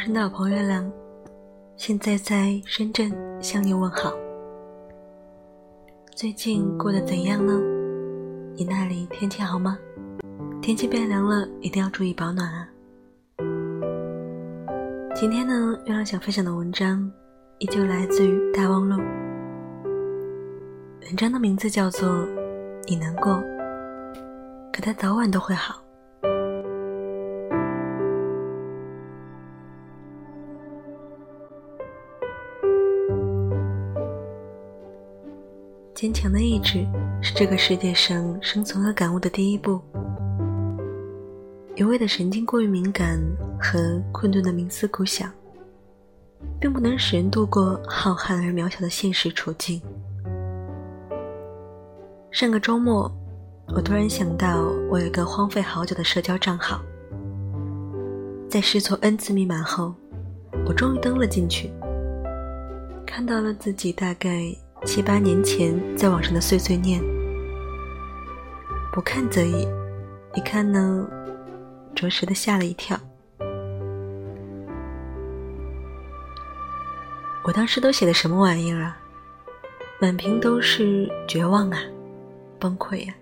我是你的老朋友月亮，现在在深圳向你问好。最近过得怎样呢？你那里天气好吗？天气变凉了，一定要注意保暖啊！今天呢，月亮想分享的文章依旧来自于大望路。文章的名字叫做《你难过，可它早晚都会好》。坚强的意志是这个世界上生存和感悟的第一步。一味的神经过于敏感和困顿的冥思苦想，并不能使人度过浩瀚而渺小的现实处境。上个周末，我突然想到，我有一个荒废好久的社交账号，在试错 N 次密码后，我终于登了进去，看到了自己大概。七八年前在网上的碎碎念，不看则已，一看呢，着实的吓了一跳。我当时都写的什么玩意儿啊？满屏都是绝望啊，崩溃呀，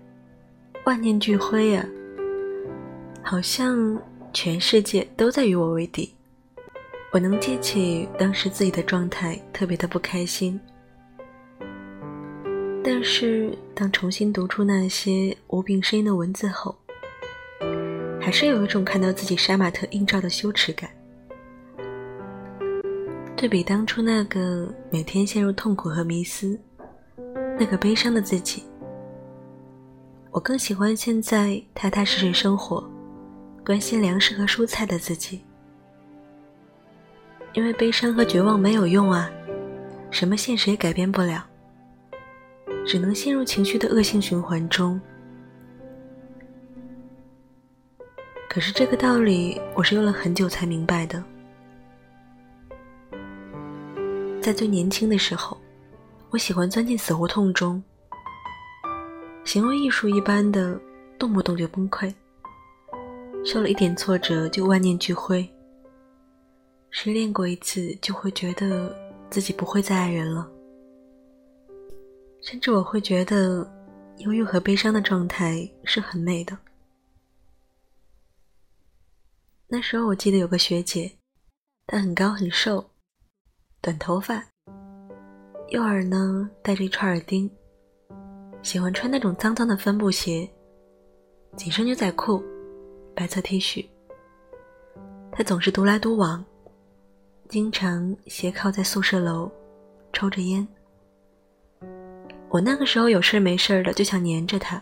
万念俱灰呀，好像全世界都在与我为敌。我能记起当时自己的状态，特别的不开心。但是，当重新读出那些无病呻吟的文字后，还是有一种看到自己杀马特映照的羞耻感。对比当初那个每天陷入痛苦和迷思、那个悲伤的自己，我更喜欢现在踏踏实实生活、关心粮食和蔬菜的自己。因为悲伤和绝望没有用啊，什么现实也改变不了。只能陷入情绪的恶性循环中。可是这个道理，我是用了很久才明白的。在最年轻的时候，我喜欢钻进死胡同中，行为艺术一般的，动不动就崩溃，受了一点挫折就万念俱灰。失恋过一次，就会觉得自己不会再爱人了。甚至我会觉得，忧郁和悲伤的状态是很美的。那时候我记得有个学姐，她很高很瘦，短头发，右耳呢戴着一串耳钉，喜欢穿那种脏脏的帆布鞋，紧身牛仔裤，白色 T 恤。她总是独来独往，经常斜靠在宿舍楼，抽着烟。我那个时候有事没事的就想黏着他，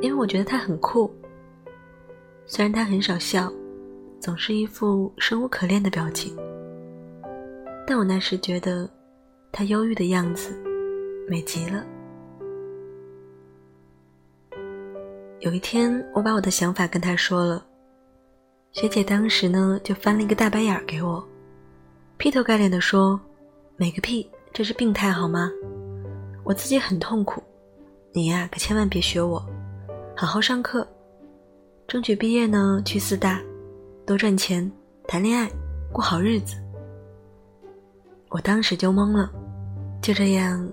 因为我觉得他很酷。虽然他很少笑，总是一副生无可恋的表情，但我那时觉得他忧郁的样子美极了。有一天，我把我的想法跟他说了，学姐当时呢就翻了一个大白眼给我，劈头盖脸的说：“美个屁，这是病态好吗？”我自己很痛苦，你呀可千万别学我，好好上课，争取毕业呢去四大，多赚钱，谈恋爱，过好日子。我当时就懵了，就这样，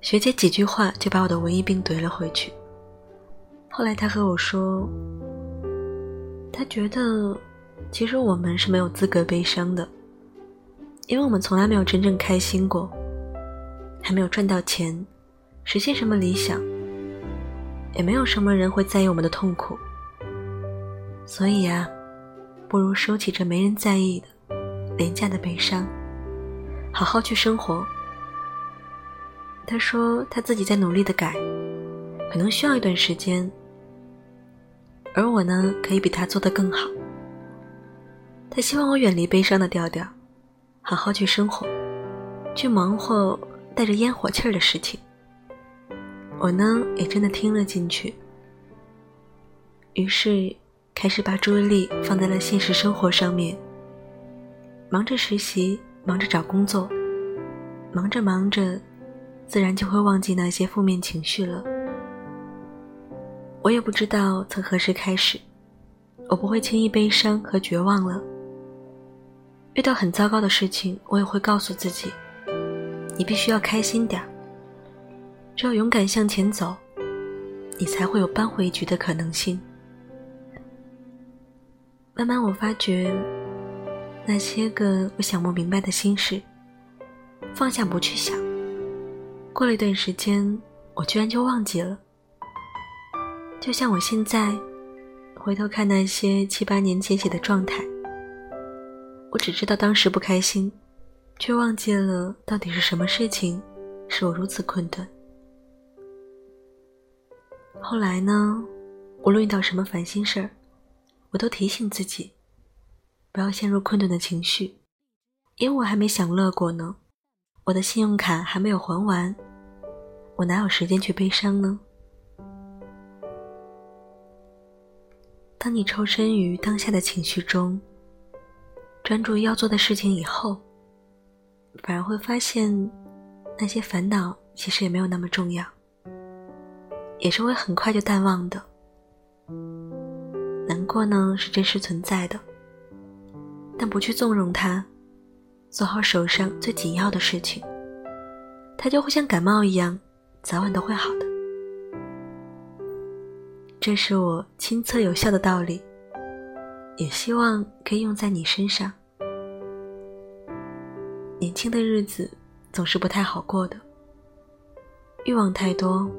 学姐几句话就把我的文艺病怼了回去。后来她和我说，她觉得其实我们是没有资格悲伤的，因为我们从来没有真正开心过。还没有赚到钱，实现什么理想，也没有什么人会在意我们的痛苦。所以啊，不如收起这没人在意的廉价的悲伤，好好去生活。他说他自己在努力的改，可能需要一段时间，而我呢，可以比他做得更好。他希望我远离悲伤的调调，好好去生活，去忙活。带着烟火气儿的事情，我呢也真的听了进去，于是开始把注意力放在了现实生活上面，忙着实习，忙着找工作，忙着忙着，自然就会忘记那些负面情绪了。我也不知道从何时开始，我不会轻易悲伤和绝望了，遇到很糟糕的事情，我也会告诉自己，你必须要开心点儿。只有勇敢向前走，你才会有扳回一局的可能性。慢慢，我发觉那些个我想不明白的心事，放下不去想，过了一段时间，我居然就忘记了。就像我现在回头看那些七八年前写的状态，我只知道当时不开心，却忘记了到底是什么事情使我如此困顿。后来呢，无论遇到什么烦心事儿。我都提醒自己，不要陷入困顿的情绪，因为我还没享乐过呢，我的信用卡还没有还完，我哪有时间去悲伤呢？当你抽身于当下的情绪中，专注于要做的事情以后，反而会发现，那些烦恼其实也没有那么重要，也是会很快就淡忘的。难过呢是真实存在的，但不去纵容它，做好手上最紧要的事情，它就会像感冒一样，早晚都会好的。这是我亲测有效的道理，也希望可以用在你身上。年轻的日子总是不太好过的，欲望太多，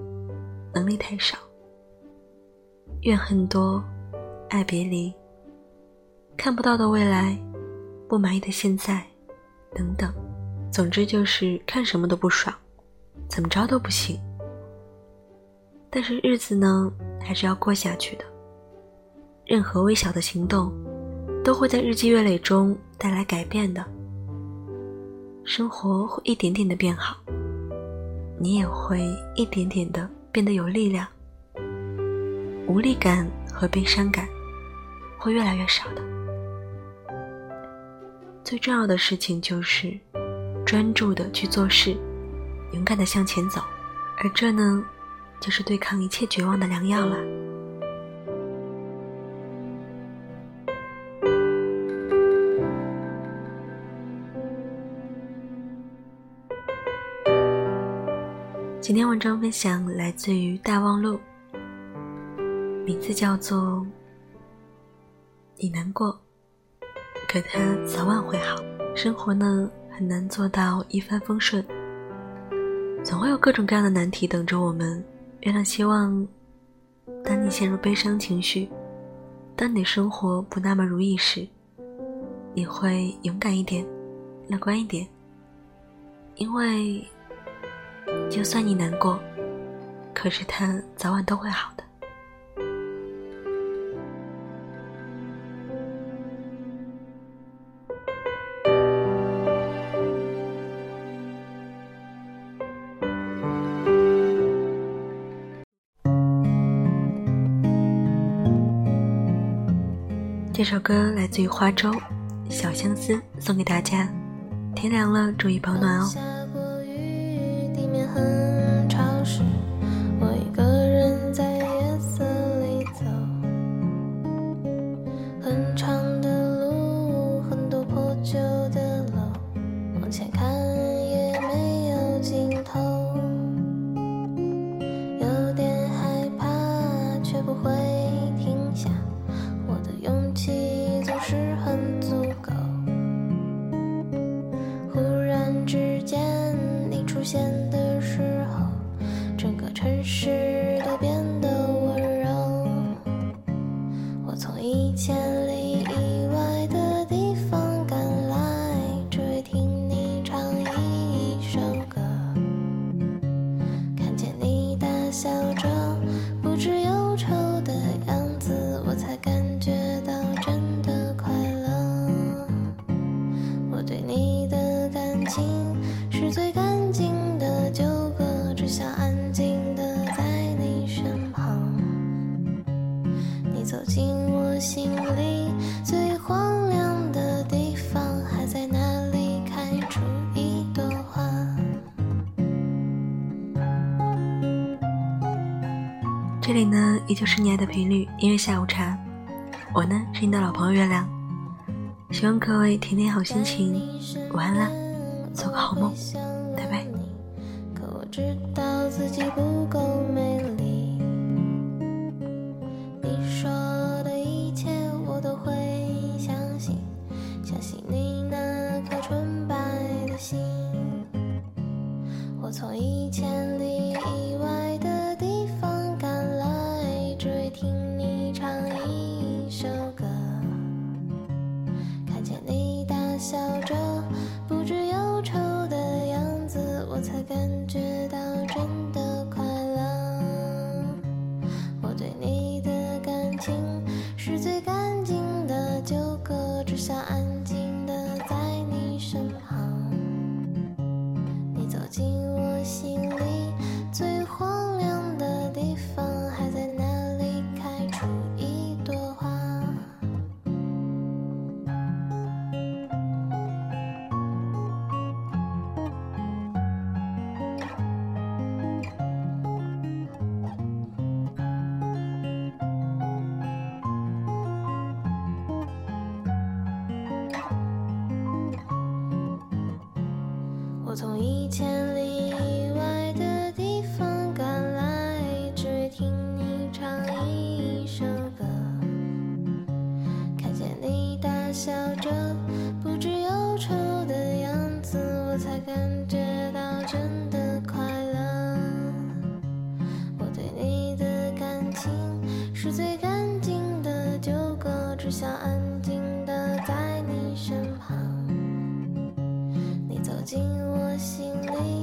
能力太少，怨恨多。爱别离，看不到的未来，不满意的现在，等等，总之就是看什么都不爽，怎么着都不行。但是日子呢，还是要过下去的。任何微小的行动，都会在日积月累中带来改变的。生活会一点点的变好，你也会一点点的变得有力量。无力感和悲伤感。会越来越少的。最重要的事情就是专注的去做事，勇敢的向前走，而这呢，就是对抗一切绝望的良药了。今天文章分享来自于大望路，名字叫做。你难过，可它早晚会好。生活呢，很难做到一帆风顺，总会有各种各样的难题等着我们。月亮希望，当你陷入悲伤情绪，当你生活不那么如意时，你会勇敢一点，乐观一点。因为，就算你难过，可是它早晚都会好的。这首歌来自于花粥，《小相思》，送给大家。天凉了，注意保暖哦。笑着这里呢，依旧是你爱的频率，音乐下午茶。我呢，是你的老朋友月亮。希望各位天天好心情，晚安啦，做个好梦，拜拜。可我知道自己不够从一千里以外的地方赶来，只为听你唱一首歌。看见你大笑着，不知忧愁的样子，我才感觉到真的快乐。我对你的感情是最干净的纠葛，只想安静的在你身旁。你走进。心里。